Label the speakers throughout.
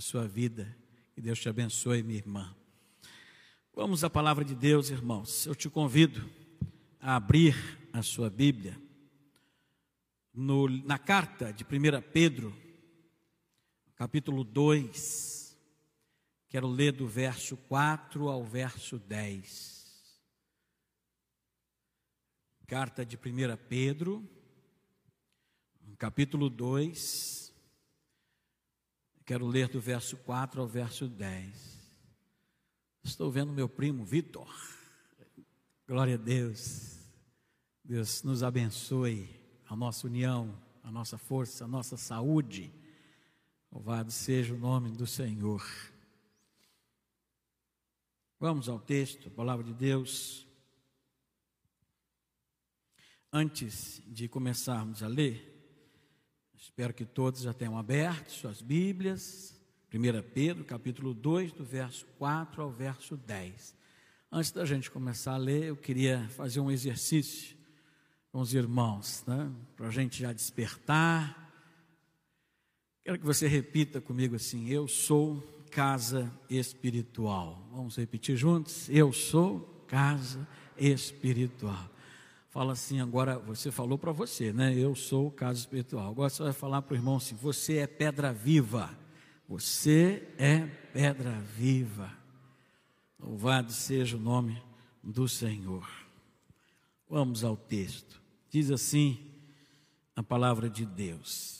Speaker 1: por sua vida. Que Deus te abençoe, minha irmã. Vamos à palavra de Deus, irmãos. Eu te convido a abrir a sua Bíblia no, na carta de 1 Pedro, capítulo 2. Quero ler do verso 4 ao verso 10. Carta de 1 Pedro, capítulo 2. Quero ler do verso 4 ao verso 10. Estou vendo meu primo Vitor. Glória a Deus. Deus nos abençoe a nossa união, a nossa força, a nossa saúde. Louvado seja o nome do Senhor. Vamos ao texto, a palavra de Deus. Antes de começarmos a ler, espero que todos já tenham aberto suas Bíblias. 1 Pedro, capítulo 2, do verso 4 ao verso 10. Antes da gente começar a ler, eu queria fazer um exercício com os irmãos, né? para a gente já despertar. Quero que você repita comigo assim: Eu sou casa espiritual. Vamos repetir juntos? Eu sou casa espiritual. Fala assim, agora você falou para você, né? Eu sou o caso espiritual. Agora você vai falar para o irmão assim: você é pedra viva. Você é pedra viva. Louvado seja o nome do Senhor. Vamos ao texto. Diz assim a palavra de Deus.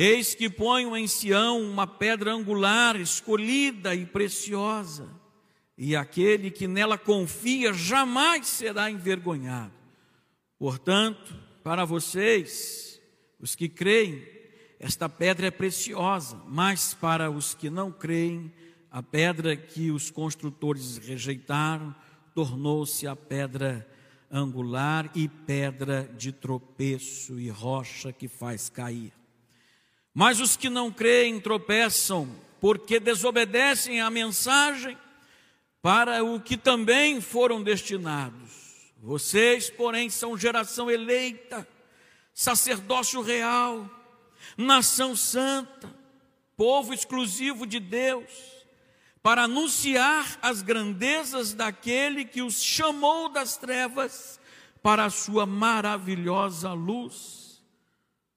Speaker 1: Eis que ponho em Sião uma pedra angular, escolhida e preciosa e aquele que nela confia jamais será envergonhado. Portanto, para vocês, os que creem, esta pedra é preciosa, mas para os que não creem, a pedra que os construtores rejeitaram tornou-se a pedra angular e pedra de tropeço e rocha que faz cair. Mas os que não creem tropeçam porque desobedecem à mensagem para o que também foram destinados. Vocês, porém, são geração eleita, sacerdócio real, nação santa, povo exclusivo de Deus, para anunciar as grandezas daquele que os chamou das trevas para a sua maravilhosa luz.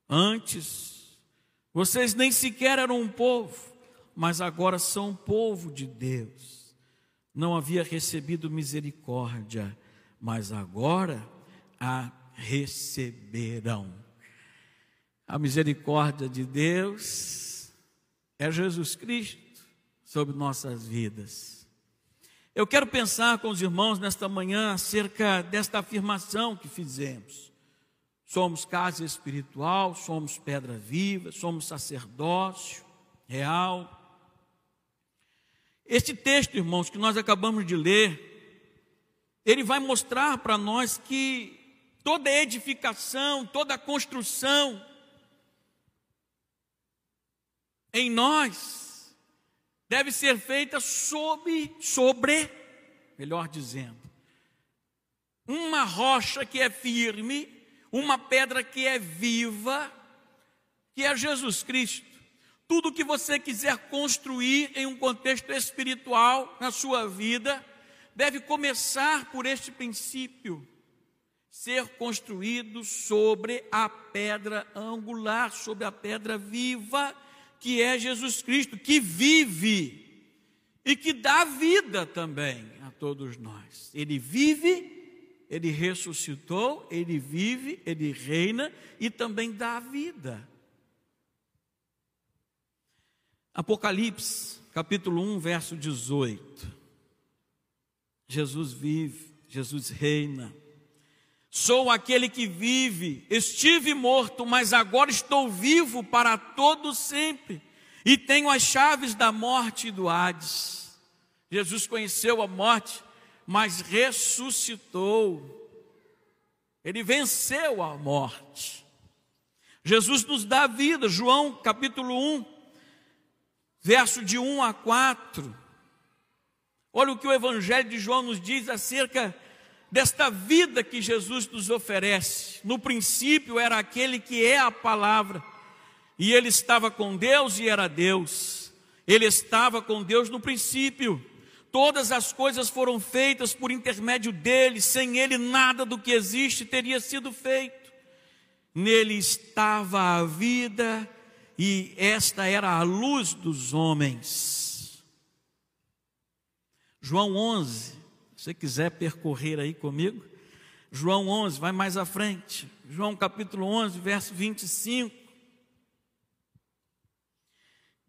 Speaker 1: Antes, vocês nem sequer eram um povo, mas agora são povo de Deus não havia recebido misericórdia, mas agora a receberão. A misericórdia de Deus é Jesus Cristo sobre nossas vidas. Eu quero pensar com os irmãos nesta manhã acerca desta afirmação que fizemos. Somos casa espiritual, somos pedra viva, somos sacerdócio real, este texto, irmãos, que nós acabamos de ler, ele vai mostrar para nós que toda edificação, toda construção em nós deve ser feita sob, sobre, melhor dizendo, uma rocha que é firme, uma pedra que é viva, que é Jesus Cristo. Tudo que você quiser construir em um contexto espiritual na sua vida, deve começar por este princípio: ser construído sobre a pedra angular, sobre a pedra viva, que é Jesus Cristo, que vive e que dá vida também a todos nós. Ele vive, ele ressuscitou, ele vive, ele reina e também dá vida. Apocalipse, capítulo 1, verso 18. Jesus vive, Jesus reina. Sou aquele que vive, estive morto, mas agora estou vivo para todo sempre, e tenho as chaves da morte e do Hades. Jesus conheceu a morte, mas ressuscitou. Ele venceu a morte. Jesus nos dá vida, João capítulo 1, verso de 1 a 4. Olha o que o Evangelho de João nos diz acerca desta vida que Jesus nos oferece. No princípio era aquele que é a palavra, e ele estava com Deus e era Deus. Ele estava com Deus no princípio. Todas as coisas foram feitas por intermédio dele, sem ele nada do que existe teria sido feito. Nele estava a vida e esta era a luz dos homens. João 11, se você quiser percorrer aí comigo, João 11, vai mais à frente. João capítulo 11, verso 25.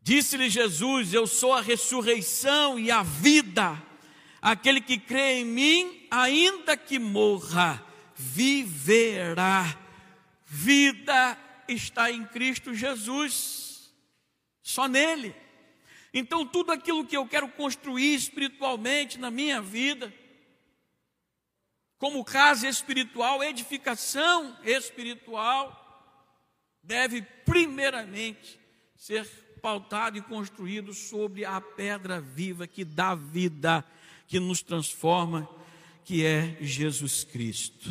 Speaker 1: Disse-lhe Jesus: Eu sou a ressurreição e a vida. Aquele que crê em mim, ainda que morra, viverá. Vida está em Cristo Jesus, só nele. Então, tudo aquilo que eu quero construir espiritualmente na minha vida, como casa espiritual, edificação espiritual, deve primeiramente ser pautado e construído sobre a pedra viva que dá vida, que nos transforma, que é Jesus Cristo.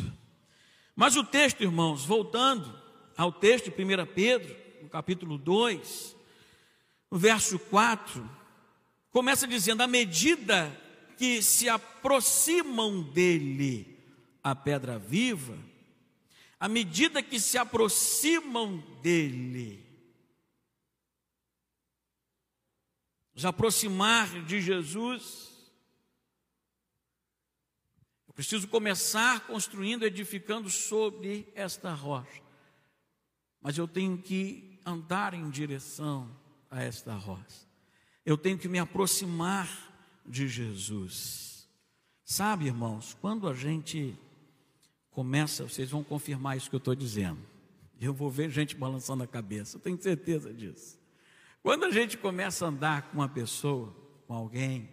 Speaker 1: Mas o texto, irmãos, voltando ao texto de 1 Pedro, no capítulo 2, no verso 4, começa dizendo: à medida que se aproximam dele a pedra viva, à medida que se aproximam dele, nos aproximar de Jesus, eu preciso começar construindo, edificando sobre esta rocha. Mas eu tenho que andar em direção a esta rocha. Eu tenho que me aproximar de Jesus. Sabe, irmãos, quando a gente começa, vocês vão confirmar isso que eu estou dizendo. Eu vou ver gente balançando a cabeça, eu tenho certeza disso. Quando a gente começa a andar com uma pessoa, com alguém,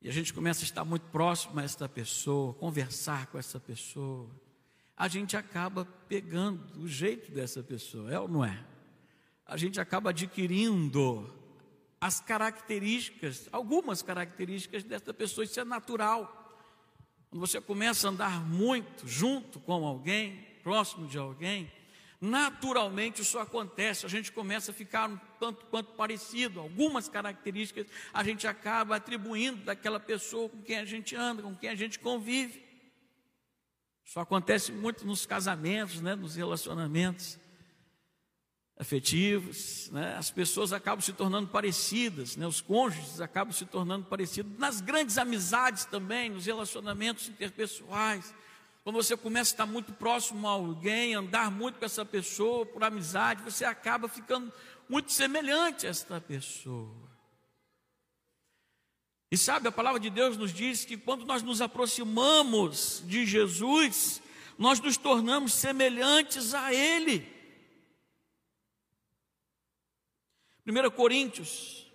Speaker 1: e a gente começa a estar muito próximo a essa pessoa, conversar com essa pessoa, a gente acaba pegando o jeito dessa pessoa, é ou não é? A gente acaba adquirindo as características, algumas características dessa pessoa, isso é natural. Quando você começa a andar muito junto com alguém, próximo de alguém, naturalmente isso acontece, a gente começa a ficar um tanto quanto parecido, algumas características a gente acaba atribuindo daquela pessoa com quem a gente anda, com quem a gente convive. Isso acontece muito nos casamentos, né, nos relacionamentos afetivos, né, as pessoas acabam se tornando parecidas, né, os cônjuges acabam se tornando parecidos, nas grandes amizades também, nos relacionamentos interpessoais. Quando você começa a estar muito próximo a alguém, andar muito com essa pessoa por amizade, você acaba ficando muito semelhante a esta pessoa. E sabe, a palavra de Deus nos diz que quando nós nos aproximamos de Jesus, nós nos tornamos semelhantes a Ele. 1 Coríntios,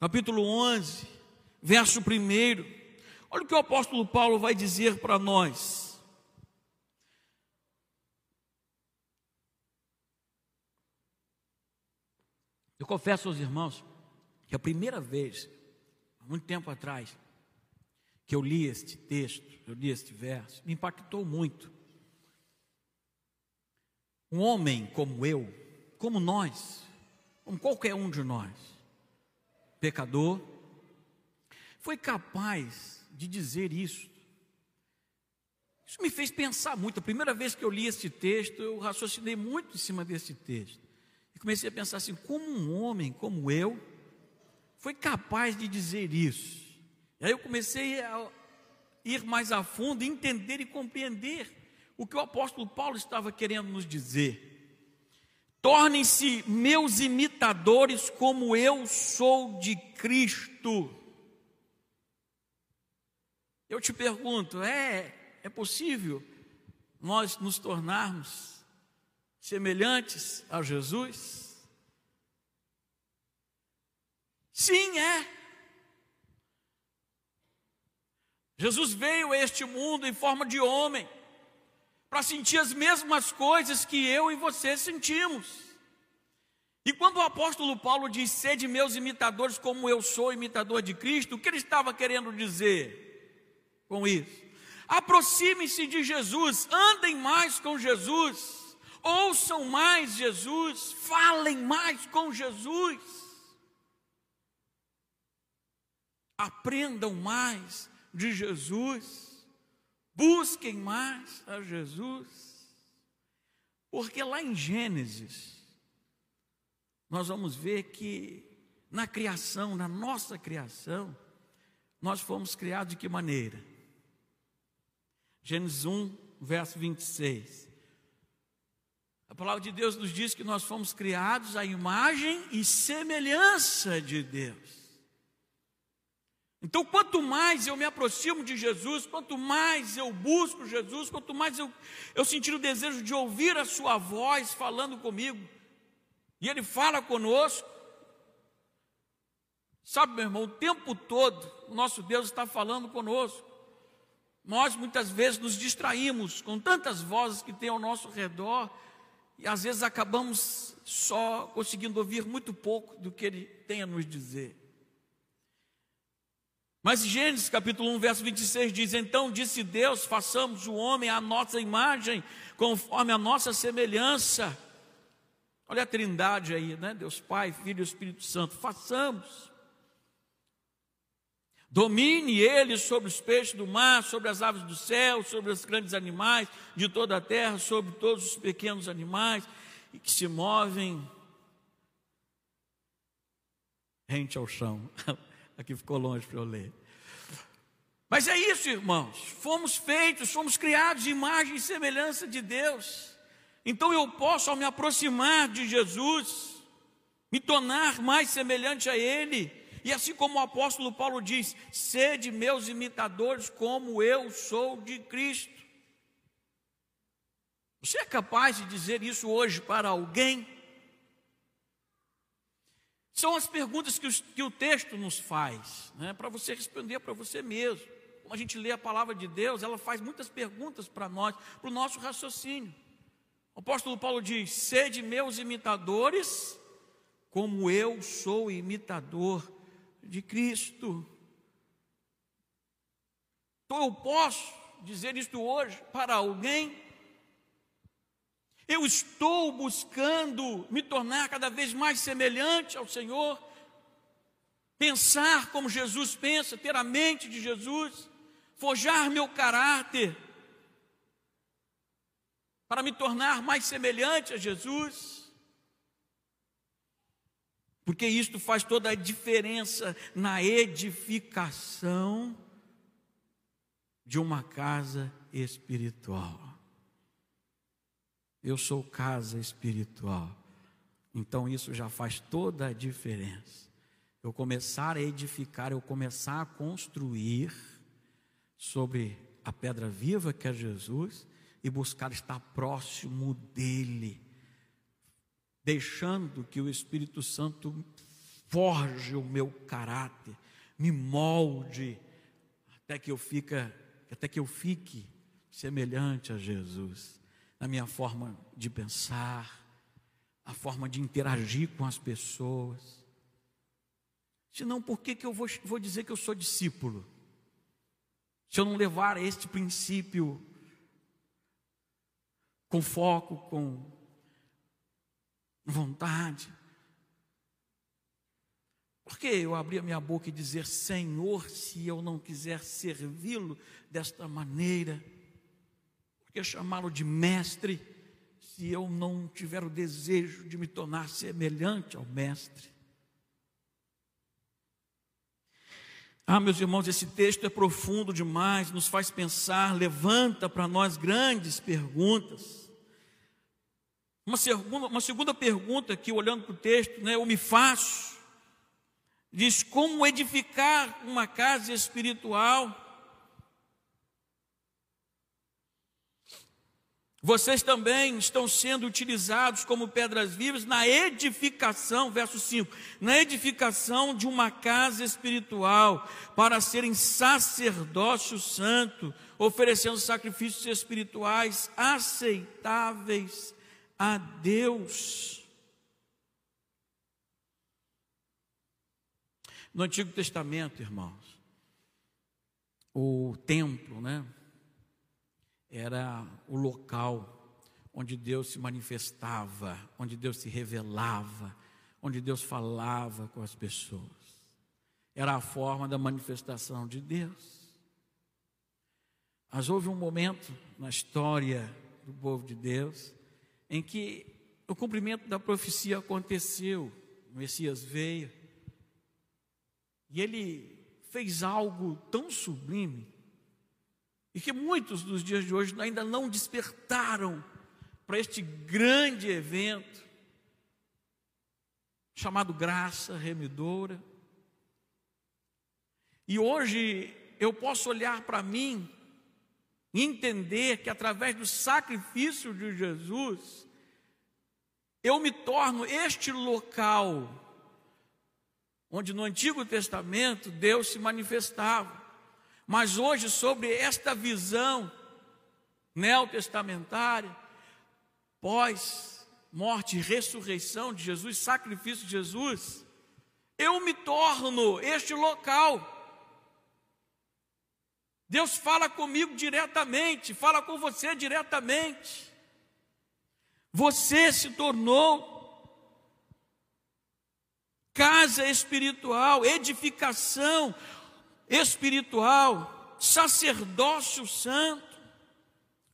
Speaker 1: capítulo 11, verso 1. Olha o que o apóstolo Paulo vai dizer para nós. Eu confesso aos irmãos que a primeira vez, há muito tempo atrás, que eu li este texto, eu li este verso, me impactou muito. Um homem como eu, como nós, como qualquer um de nós, pecador, foi capaz de dizer isso. Isso me fez pensar muito. A primeira vez que eu li este texto, eu raciocinei muito em cima desse texto. E comecei a pensar assim: como um homem como eu foi capaz de dizer isso? E aí eu comecei a ir mais a fundo, entender e compreender o que o apóstolo Paulo estava querendo nos dizer. Tornem-se meus imitadores, como eu sou de Cristo. Eu te pergunto, é, é possível nós nos tornarmos semelhantes a Jesus? Sim, é. Jesus veio a este mundo em forma de homem, para sentir as mesmas coisas que eu e você sentimos. E quando o apóstolo Paulo diz: Sede meus imitadores, como eu sou imitador de Cristo, o que ele estava querendo dizer com isso? Aproxime-se de Jesus, andem mais com Jesus, ouçam mais Jesus, falem mais com Jesus, aprendam mais de Jesus, busquem mais a Jesus, porque lá em Gênesis, nós vamos ver que na criação, na nossa criação, nós fomos criados de que maneira? Gênesis 1, verso 26. A palavra de Deus nos diz que nós fomos criados à imagem e semelhança de Deus. Então, quanto mais eu me aproximo de Jesus, quanto mais eu busco Jesus, quanto mais eu, eu sentir o desejo de ouvir a Sua voz falando comigo, e Ele fala conosco. Sabe, meu irmão, o tempo todo o nosso Deus está falando conosco. Nós muitas vezes nos distraímos com tantas vozes que tem ao nosso redor e às vezes acabamos só conseguindo ouvir muito pouco do que Ele tem a nos dizer. Mas Gênesis capítulo 1, verso 26 diz: Então disse Deus: façamos o homem à nossa imagem, conforme a nossa semelhança Olha a trindade aí, né? Deus Pai, Filho e Espírito Santo. Façamos. Domine ele sobre os peixes do mar, sobre as aves do céu, sobre os grandes animais de toda a terra, sobre todos os pequenos animais que se movem rente ao chão. Aqui ficou longe para eu ler. Mas é isso, irmãos. Fomos feitos, fomos criados de imagem e semelhança de Deus. Então eu posso, ao me aproximar de Jesus, me tornar mais semelhante a Ele. E assim como o apóstolo Paulo diz: sede meus imitadores, como eu sou de Cristo. Você é capaz de dizer isso hoje para alguém? São as perguntas que, os, que o texto nos faz, né, para você responder para você mesmo. Quando a gente lê a palavra de Deus, ela faz muitas perguntas para nós, para o nosso raciocínio. O apóstolo Paulo diz: Sede meus imitadores, como eu sou imitador de Cristo. Então eu posso dizer isto hoje para alguém. Eu estou buscando me tornar cada vez mais semelhante ao Senhor, pensar como Jesus pensa, ter a mente de Jesus, forjar meu caráter para me tornar mais semelhante a Jesus. Porque isto faz toda a diferença na edificação de uma casa espiritual. Eu sou casa espiritual. Então isso já faz toda a diferença. Eu começar a edificar, eu começar a construir sobre a pedra viva que é Jesus e buscar estar próximo dEle, deixando que o Espírito Santo forge o meu caráter, me molde, até que eu fica, até que eu fique semelhante a Jesus, na minha forma de pensar, a forma de interagir com as pessoas. Senão, por que, que eu vou, vou dizer que eu sou discípulo? Se eu não levar este princípio com foco, com vontade. Por que eu abrir a minha boca e dizer Senhor, se eu não quiser servi-lo desta maneira? Por que chamá-lo de mestre, se eu não tiver o desejo de me tornar semelhante ao mestre? Ah, meus irmãos, esse texto é profundo demais, nos faz pensar, levanta para nós grandes perguntas. Uma segunda, uma segunda pergunta que, olhando para o texto, né, eu me faço, diz como edificar uma casa espiritual. Vocês também estão sendo utilizados como pedras vivas na edificação, verso 5, na edificação de uma casa espiritual, para serem sacerdócio santo, oferecendo sacrifícios espirituais aceitáveis a Deus. No Antigo Testamento, irmãos, o templo, né? era o local onde Deus se manifestava, onde Deus se revelava, onde Deus falava com as pessoas. Era a forma da manifestação de Deus. Mas houve um momento na história do povo de Deus em que o cumprimento da profecia aconteceu. O Messias veio e ele fez algo tão sublime e que muitos dos dias de hoje ainda não despertaram para este grande evento chamado graça remidora. E hoje eu posso olhar para mim entender que através do sacrifício de Jesus, eu me torno este local onde no Antigo Testamento Deus se manifestava. Mas hoje, sobre esta visão neotestamentária, pós morte e ressurreição de Jesus, sacrifício de Jesus, eu me torno este local. Deus fala comigo diretamente, fala com você diretamente. Você se tornou casa espiritual, edificação, espiritual, sacerdócio santo.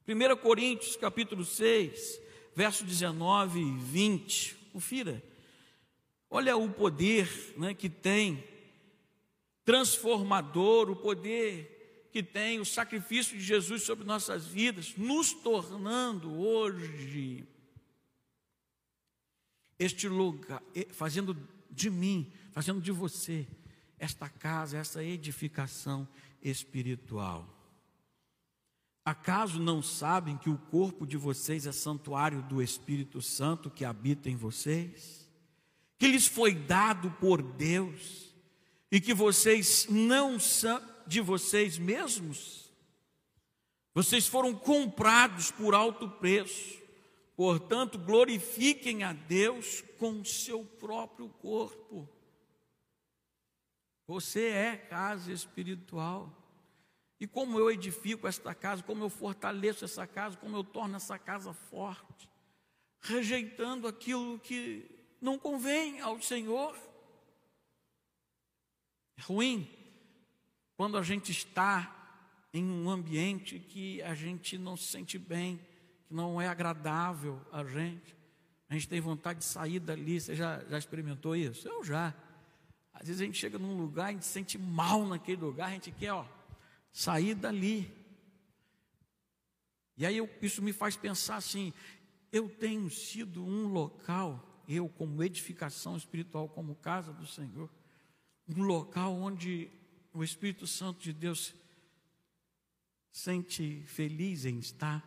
Speaker 1: 1 Coríntios capítulo 6, verso 19 e 20. Confira. Olha o poder né, que tem, transformador, o poder que tem o sacrifício de Jesus sobre nossas vidas, nos tornando hoje este lugar, fazendo de mim, fazendo de você esta casa, essa edificação espiritual. Acaso não sabem que o corpo de vocês é santuário do Espírito Santo que habita em vocês? Que lhes foi dado por Deus e que vocês não são de vocês mesmos? Vocês foram comprados por alto preço, portanto, glorifiquem a Deus com seu próprio corpo. Você é casa espiritual. E como eu edifico esta casa, como eu fortaleço essa casa, como eu torno essa casa forte, rejeitando aquilo que não convém ao Senhor. É ruim quando a gente está em um ambiente que a gente não se sente bem, que não é agradável a gente. A gente tem vontade de sair dali. Você já, já experimentou isso? Eu já. Às vezes a gente chega num lugar, a gente se sente mal naquele lugar, a gente quer ó, sair dali. E aí eu, isso me faz pensar assim: eu tenho sido um local, eu como edificação espiritual, como casa do Senhor, um local onde o Espírito Santo de Deus sente feliz em estar,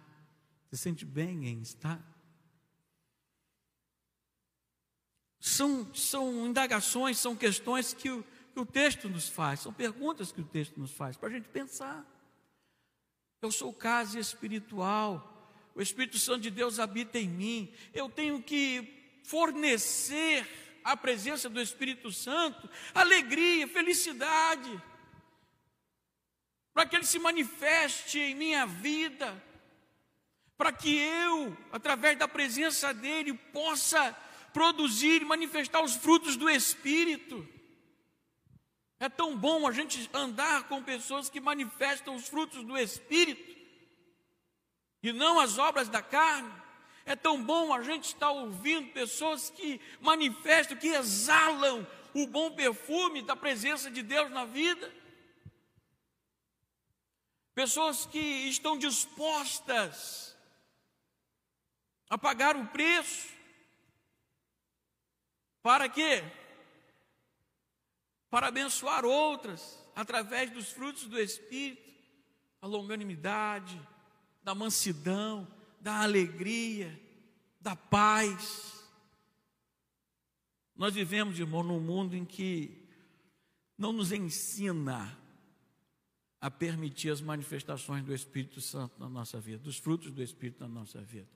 Speaker 1: se sente bem em estar. São, são indagações, são questões que o, que o texto nos faz, são perguntas que o texto nos faz, para a gente pensar. Eu sou casa espiritual, o Espírito Santo de Deus habita em mim, eu tenho que fornecer à presença do Espírito Santo alegria, felicidade, para que ele se manifeste em minha vida, para que eu, através da presença dele, possa produzir e manifestar os frutos do Espírito. É tão bom a gente andar com pessoas que manifestam os frutos do Espírito e não as obras da carne. É tão bom a gente estar ouvindo pessoas que manifestam, que exalam o bom perfume da presença de Deus na vida. Pessoas que estão dispostas a pagar o preço para quê? Para abençoar outras através dos frutos do Espírito, a longanimidade, da mansidão, da alegria, da paz. Nós vivemos, irmão, num mundo em que não nos ensina a permitir as manifestações do Espírito Santo na nossa vida, dos frutos do Espírito na nossa vida.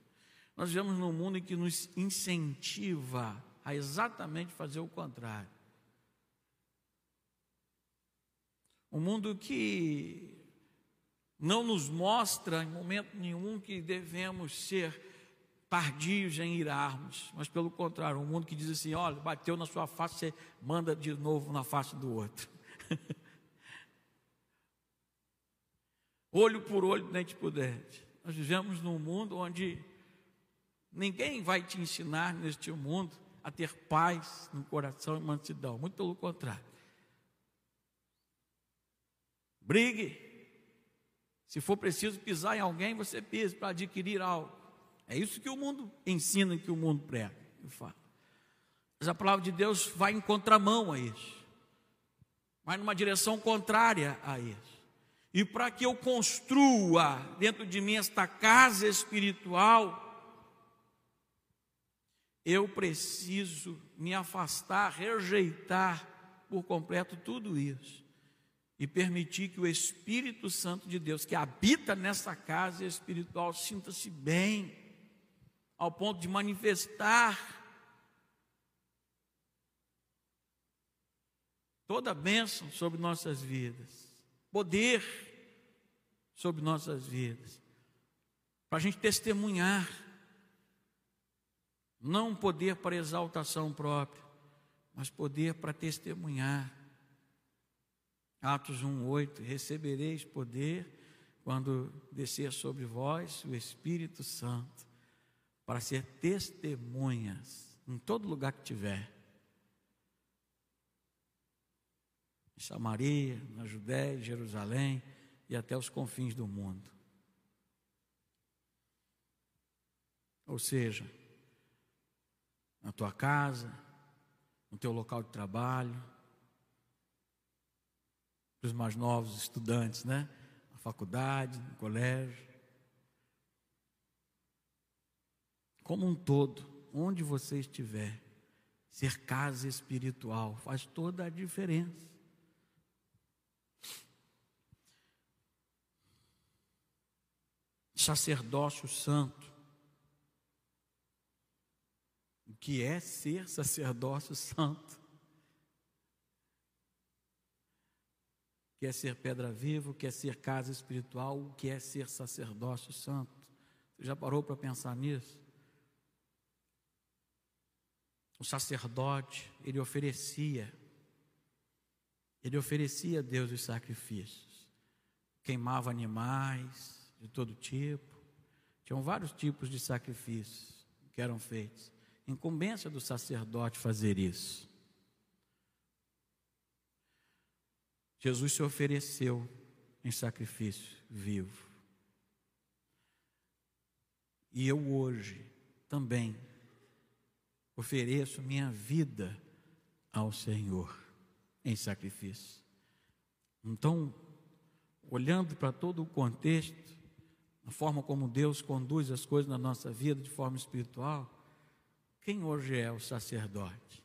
Speaker 1: Nós vivemos num mundo em que nos incentiva a exatamente fazer o contrário. Um mundo que não nos mostra em momento nenhum que devemos ser tardios em irarmos, mas pelo contrário, um mundo que diz assim: olha, bateu na sua face, você manda de novo na face do outro. olho por olho, dente por dente. Nós vivemos num mundo onde ninguém vai te ensinar neste mundo a ter paz no coração e mansidão, muito pelo contrário. Brigue. Se for preciso pisar em alguém, você pisa para adquirir algo. É isso que o mundo ensina, que o mundo prega e fala. Mas a palavra de Deus vai em contramão a isso. Vai numa direção contrária a isso. E para que eu construa dentro de mim esta casa espiritual, eu preciso me afastar, rejeitar por completo tudo isso e permitir que o Espírito Santo de Deus, que habita nessa casa espiritual, sinta-se bem, ao ponto de manifestar toda a bênção sobre nossas vidas, poder sobre nossas vidas, para a gente testemunhar, não poder para exaltação própria, mas poder para testemunhar. Atos 1:8 recebereis poder quando descer sobre vós o Espírito Santo para ser testemunhas em todo lugar que tiver. Em Samaria, na Judéia, Jerusalém e até os confins do mundo. Ou seja, na tua casa, no teu local de trabalho, para os mais novos estudantes, né? Na faculdade, no colégio. como um todo, onde você estiver, ser casa espiritual faz toda a diferença. Sacerdócio santo. O que é ser sacerdócio santo? O que é ser pedra viva? O que é ser casa espiritual? O que é ser sacerdócio santo? Você já parou para pensar nisso? o sacerdote, ele oferecia, ele oferecia a Deus os sacrifícios, queimava animais de todo tipo, tinham vários tipos de sacrifícios que eram feitos, incumbência do sacerdote fazer isso. Jesus se ofereceu em sacrifício vivo. E eu hoje também ofereço minha vida ao Senhor em sacrifício. Então, olhando para todo o contexto, a forma como Deus conduz as coisas na nossa vida de forma espiritual, quem hoje é o sacerdote?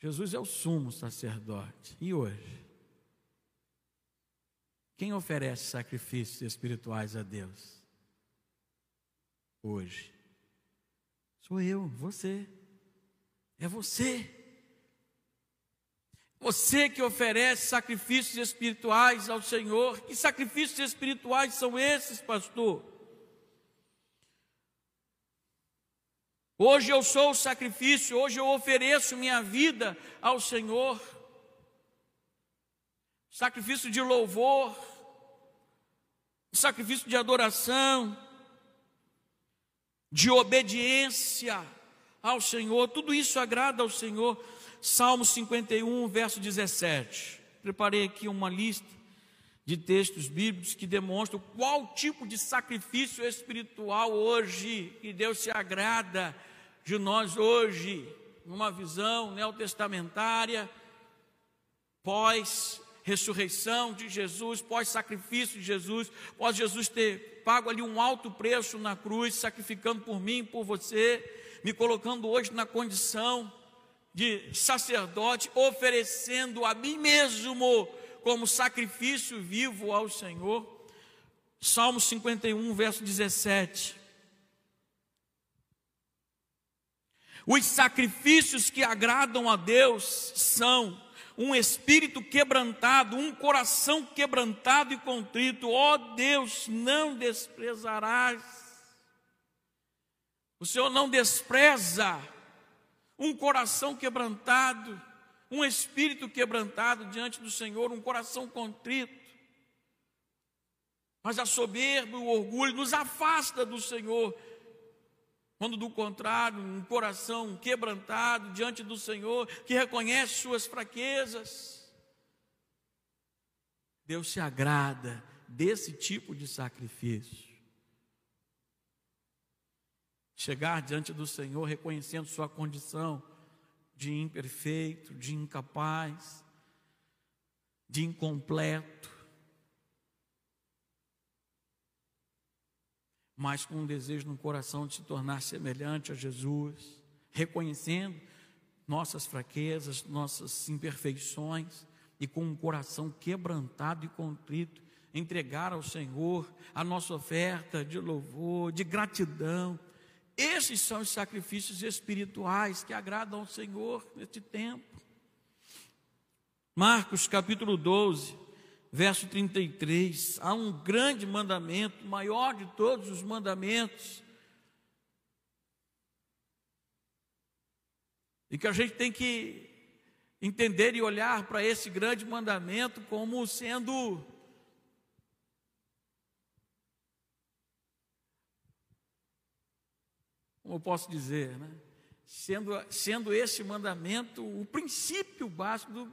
Speaker 1: Jesus é o sumo sacerdote. E hoje? Quem oferece sacrifícios espirituais a Deus? Hoje. Sou eu, você. É você. Você que oferece sacrifícios espirituais ao Senhor. Que sacrifícios espirituais são esses, pastor? Hoje eu sou o sacrifício, hoje eu ofereço minha vida ao Senhor. Sacrifício de louvor, sacrifício de adoração, de obediência ao Senhor, tudo isso agrada ao Senhor. Salmo 51, verso 17. Preparei aqui uma lista de textos bíblicos que demonstram qual tipo de sacrifício espiritual hoje que Deus se agrada de nós hoje, numa visão neotestamentária, pós ressurreição de Jesus, pós-sacrifício de Jesus, pós Jesus ter pago ali um alto preço na cruz, sacrificando por mim, por você, me colocando hoje na condição de sacerdote, oferecendo a mim mesmo como sacrifício vivo ao Senhor. Salmo 51, verso 17. Os sacrifícios que agradam a Deus são um espírito quebrantado, um coração quebrantado e contrito. Ó oh Deus, não desprezarás. O Senhor não despreza um coração quebrantado, um espírito quebrantado diante do Senhor, um coração contrito. Mas a soberba, o orgulho nos afasta do Senhor. Quando do contrário, um coração quebrantado diante do Senhor, que reconhece suas fraquezas, Deus se agrada desse tipo de sacrifício. Chegar diante do Senhor reconhecendo sua condição de imperfeito, de incapaz, de incompleto, mas com um desejo no coração de se tornar semelhante a Jesus, reconhecendo nossas fraquezas, nossas imperfeições e com um coração quebrantado e contrito, entregar ao Senhor a nossa oferta de louvor, de gratidão. Esses são os sacrifícios espirituais que agradam ao Senhor neste tempo. Marcos capítulo 12, verso 33, há um grande mandamento, maior de todos os mandamentos, e que a gente tem que entender e olhar para esse grande mandamento como sendo como eu posso dizer, né? Sendo, sendo esse mandamento o princípio básico do,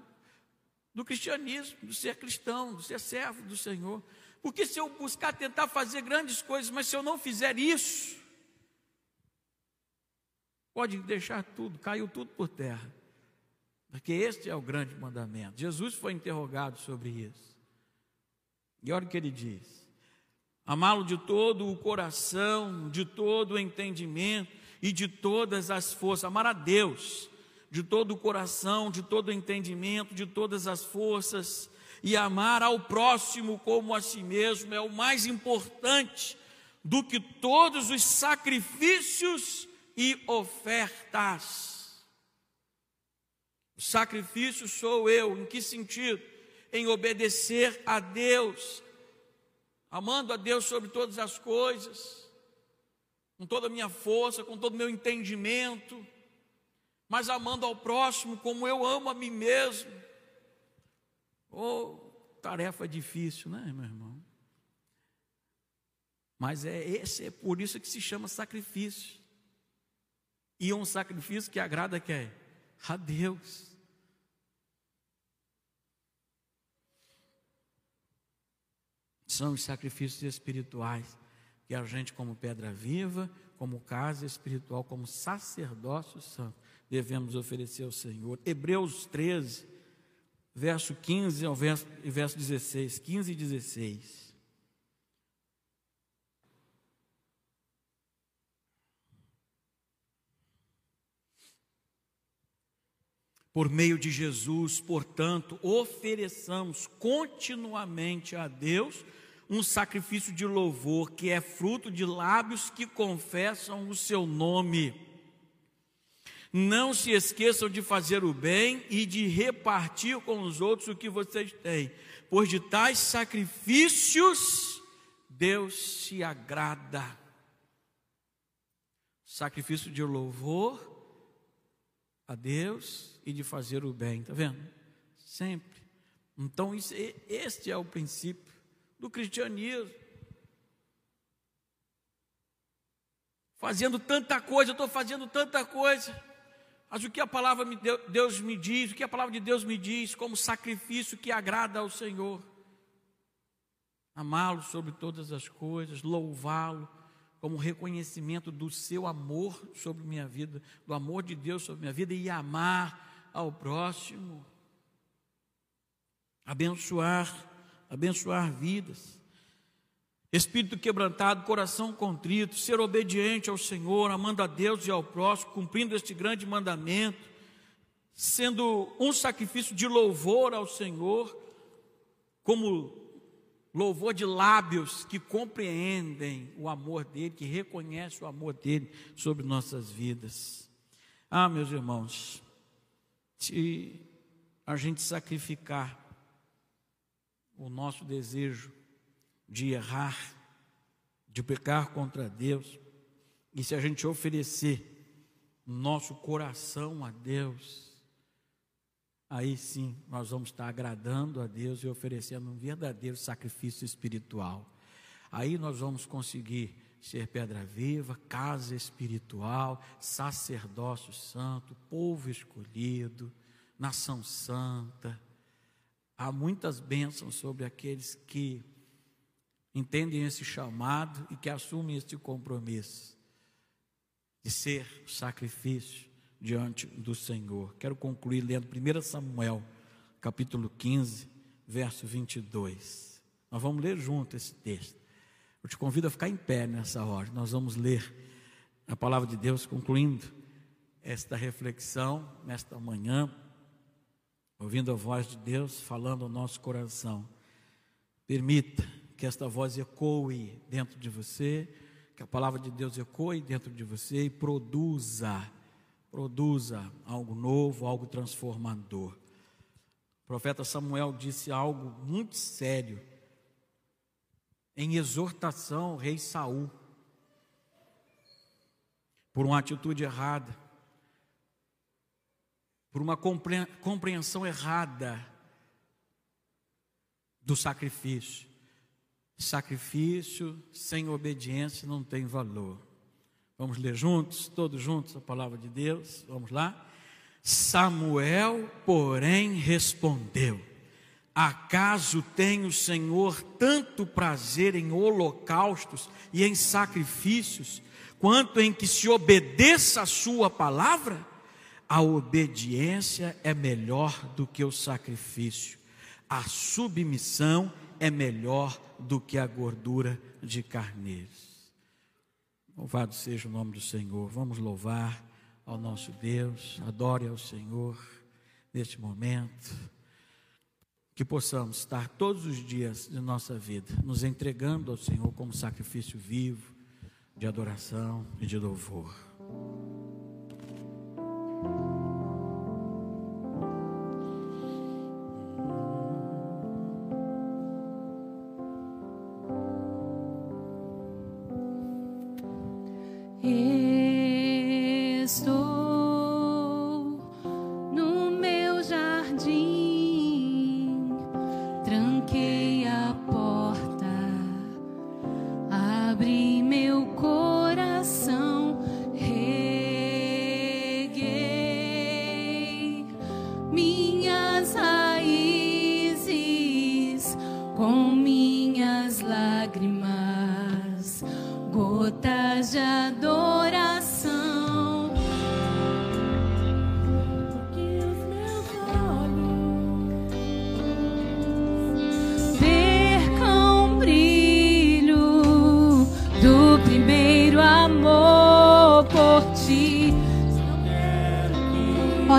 Speaker 1: do cristianismo, do ser cristão, do ser servo do Senhor. Porque se eu buscar tentar fazer grandes coisas, mas se eu não fizer isso, pode deixar tudo, caiu tudo por terra. Porque este é o grande mandamento. Jesus foi interrogado sobre isso. E olha o que ele diz: amá-lo de todo o coração, de todo o entendimento e de todas as forças, amar a Deus de todo o coração, de todo o entendimento, de todas as forças, e amar ao próximo como a si mesmo é o mais importante do que todos os sacrifícios e ofertas. O sacrifício sou eu, em que sentido? Em obedecer a Deus, amando a Deus sobre todas as coisas, com toda a minha força, com todo o meu entendimento, mas amando ao próximo como eu amo a mim mesmo. Oh, tarefa difícil, né, meu irmão? Mas é esse, é por isso que se chama sacrifício. E um sacrifício que agrada quem? A Deus. São os sacrifícios espirituais que a gente, como pedra viva, como casa espiritual, como sacerdócio santo, devemos oferecer ao Senhor. Hebreus 13, verso 15 ao verso, verso 16, 15 e 16. Por meio de Jesus, portanto, ofereçamos continuamente a Deus um sacrifício de louvor que é fruto de lábios que confessam o seu nome. Não se esqueçam de fazer o bem e de repartir com os outros o que vocês têm, pois de tais sacrifícios Deus se agrada. Sacrifício de louvor a Deus e de fazer o bem, está vendo? Sempre. Então, isso, este é o princípio do cristianismo. Fazendo tanta coisa, eu estou fazendo tanta coisa. Mas o que a palavra de Deus me diz, o que a palavra de Deus me diz como sacrifício que agrada ao Senhor? Amá-lo sobre todas as coisas, louvá-lo como reconhecimento do seu amor sobre minha vida, do amor de Deus sobre minha vida e amar ao próximo. abençoar, abençoar vidas. Espírito quebrantado, coração contrito, ser obediente ao Senhor, amando a Deus e ao próximo, cumprindo este grande mandamento, sendo um sacrifício de louvor ao Senhor, como louvor de lábios que compreendem o amor dele, que reconhecem o amor dele sobre nossas vidas. Ah, meus irmãos, se a gente sacrificar o nosso desejo de errar, de pecar contra Deus, e se a gente oferecer nosso coração a Deus, aí sim nós vamos estar agradando a Deus e oferecendo um verdadeiro sacrifício espiritual. Aí nós vamos conseguir ser pedra viva, casa espiritual, sacerdócio santo, povo escolhido, nação santa. Há muitas bênçãos sobre aqueles que entendem esse chamado e que assumem este compromisso de ser sacrifício diante do Senhor. Quero concluir lendo 1 Samuel, capítulo 15, verso 22. Nós vamos ler junto esse texto. Eu te convido a ficar em pé nessa hora. Nós vamos ler a palavra de Deus, concluindo esta reflexão nesta manhã, ouvindo a voz de Deus falando ao nosso coração. Permita que esta voz ecoe dentro de você, que a palavra de Deus ecoe dentro de você e produza produza algo novo, algo transformador. O profeta Samuel disse algo muito sério em exortação ao rei Saul por uma atitude errada, por uma compreensão errada do sacrifício. Sacrifício sem obediência não tem valor. Vamos ler juntos, todos juntos, a palavra de Deus. Vamos lá. Samuel, porém, respondeu: Acaso tem o Senhor tanto prazer em holocaustos e em sacrifícios, quanto em que se obedeça a Sua palavra? A obediência é melhor do que o sacrifício, a submissão é melhor do que a gordura de carneiros. Louvado seja o nome do Senhor. Vamos louvar ao nosso Deus, adore ao Senhor neste momento. Que possamos estar todos os dias de nossa vida nos entregando ao Senhor como sacrifício vivo de adoração e de louvor.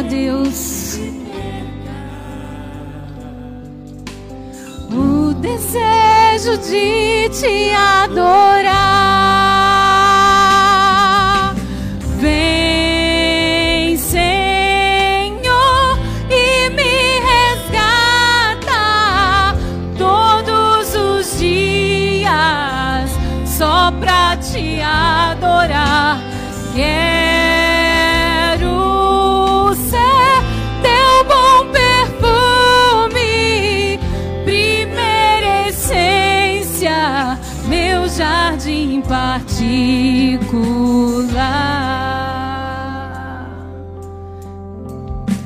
Speaker 1: Deus. O desejo de te adorar.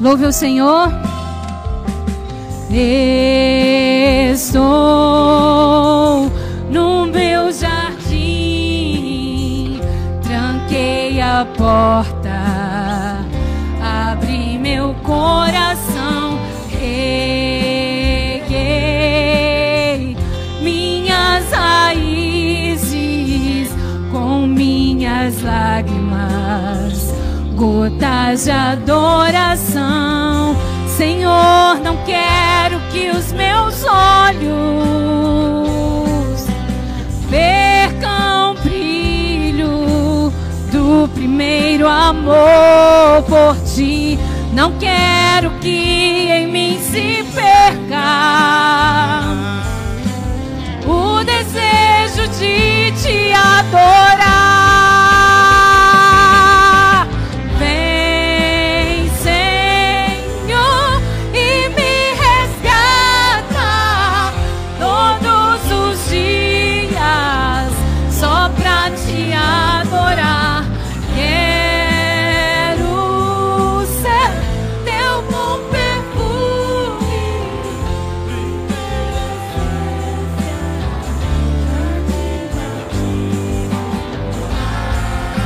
Speaker 2: Louve o Senhor. Estou no meu jardim, tranquei a porta, abri meu coração, reguei minhas raízes com minhas lágrimas, gotas de adoração. Senhor, não quero que os meus olhos percam o brilho do primeiro amor por ti. Não quero que em mim se perca o desejo de te adorar.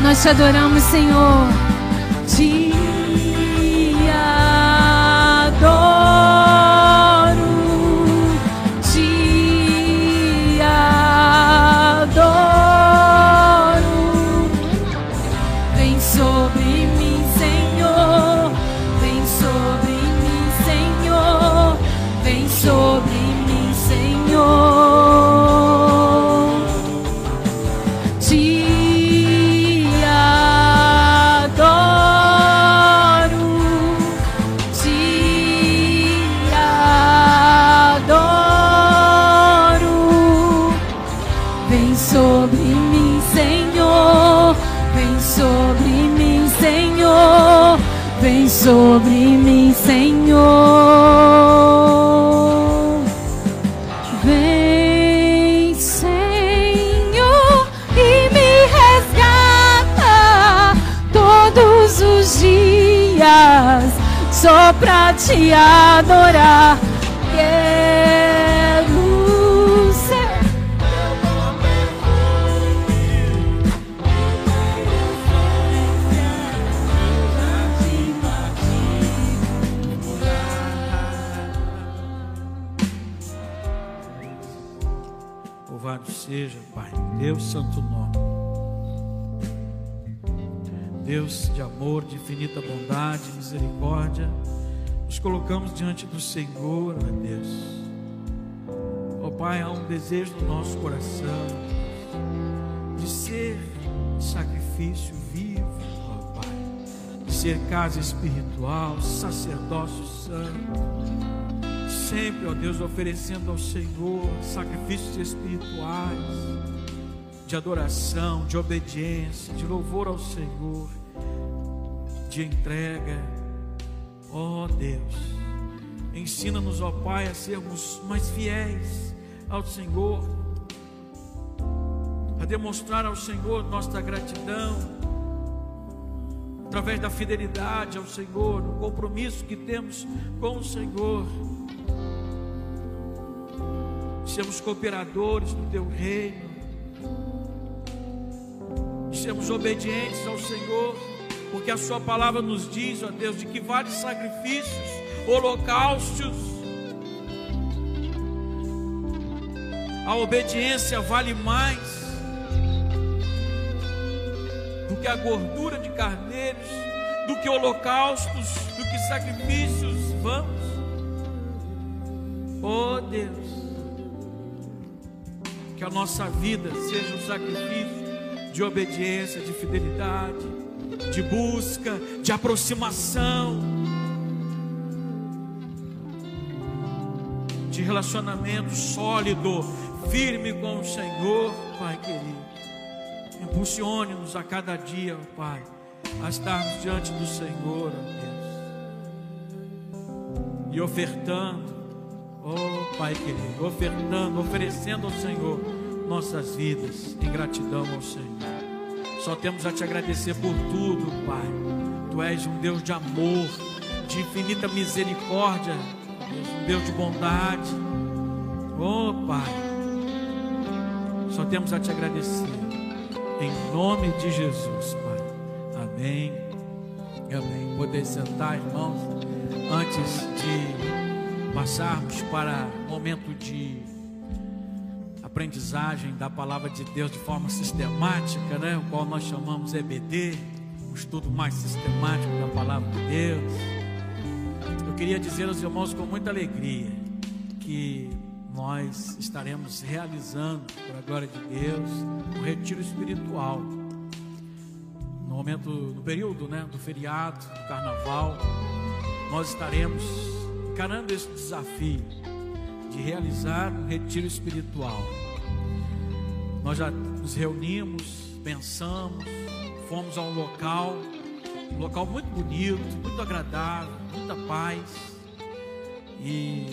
Speaker 2: Nós te adoramos, Senhor. Te te adorar. Quero ser.
Speaker 1: Louvado seja, Pai, Deus santo nome. Deus de amor, de infinita bondade, misericórdia, nos colocamos diante do Senhor, ó Deus. Ó Pai, há um desejo no nosso coração de ser sacrifício vivo, ó Pai, de ser casa espiritual, sacerdócio santo sempre, ó Deus, oferecendo ao Senhor sacrifícios espirituais, de adoração, de obediência, de louvor ao Senhor, de entrega. Ó Deus, ensina-nos, ó Pai, a sermos mais fiéis ao Senhor, a demonstrar ao Senhor nossa gratidão, através da fidelidade ao Senhor, o compromisso que temos com o Senhor. Sermos cooperadores do teu reino, sermos obedientes ao Senhor, porque a Sua palavra nos diz, ó Deus, de que vários sacrifícios, holocaustos, a obediência vale mais do que a gordura de carneiros, do que holocaustos, do que sacrifícios vãos. Oh Deus, que a nossa vida seja um sacrifício de obediência, de fidelidade, de busca, de aproximação, de relacionamento sólido, firme com o Senhor, Pai querido. Impulsione-nos a cada dia, ó Pai, a estarmos diante do Senhor, ó Deus, e ofertando Oh, Pai querido, ofertando, oferecendo ao Senhor nossas vidas em gratidão ao Senhor. Só temos a te agradecer por tudo, Pai. Tu és um Deus de amor, de infinita misericórdia, um Deus de bondade. Oh, Pai, só temos a te agradecer. Em nome de Jesus, Pai. Amém. Amém. Poder sentar, irmãos, antes de passarmos para momento de aprendizagem da palavra de Deus de forma sistemática, né? O qual nós chamamos EBD. um estudo mais sistemático da palavra de Deus. Eu queria dizer aos irmãos com muita alegria que nós estaremos realizando, por a glória de Deus, um retiro espiritual. No momento, no período né, do feriado, do carnaval, nós estaremos encarando esse desafio de realizar um retiro espiritual. Nós já nos reunimos, pensamos, fomos a um local, um local muito bonito, muito agradável, muita paz. E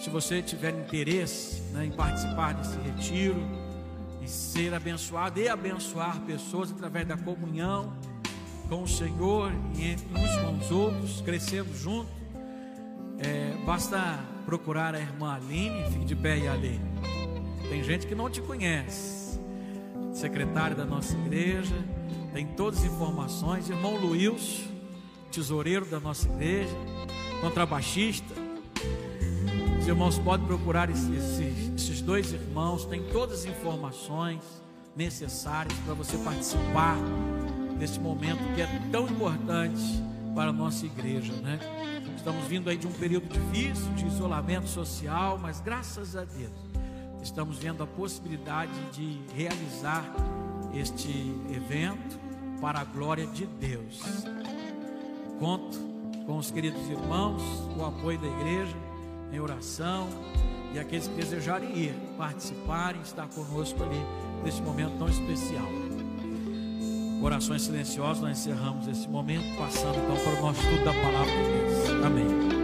Speaker 1: se você tiver interesse né, em participar desse retiro, em ser abençoado e abençoar pessoas através da comunhão com o Senhor e uns com os outros, crescendo junto, é, basta procurar a irmã Aline, fique de pé e ali. Tem gente que não te conhece, secretário da nossa igreja, tem todas as informações, irmão Luiz, tesoureiro da nossa igreja, contrabaixista, os irmãos podem procurar esses, esses dois irmãos, tem todas as informações necessárias para você participar desse momento que é tão importante para a nossa igreja, né? Estamos vindo aí de um período difícil, de isolamento social, mas graças a Deus, estamos vendo a possibilidade de realizar este evento para a glória de Deus. Conto com os queridos irmãos, o apoio da igreja em oração. E aqueles que desejarem ir, participarem, estar conosco ali nesse momento tão especial. Orações silenciosas, nós encerramos esse momento, passando então para o nosso estudo da palavra de Deus. Amém.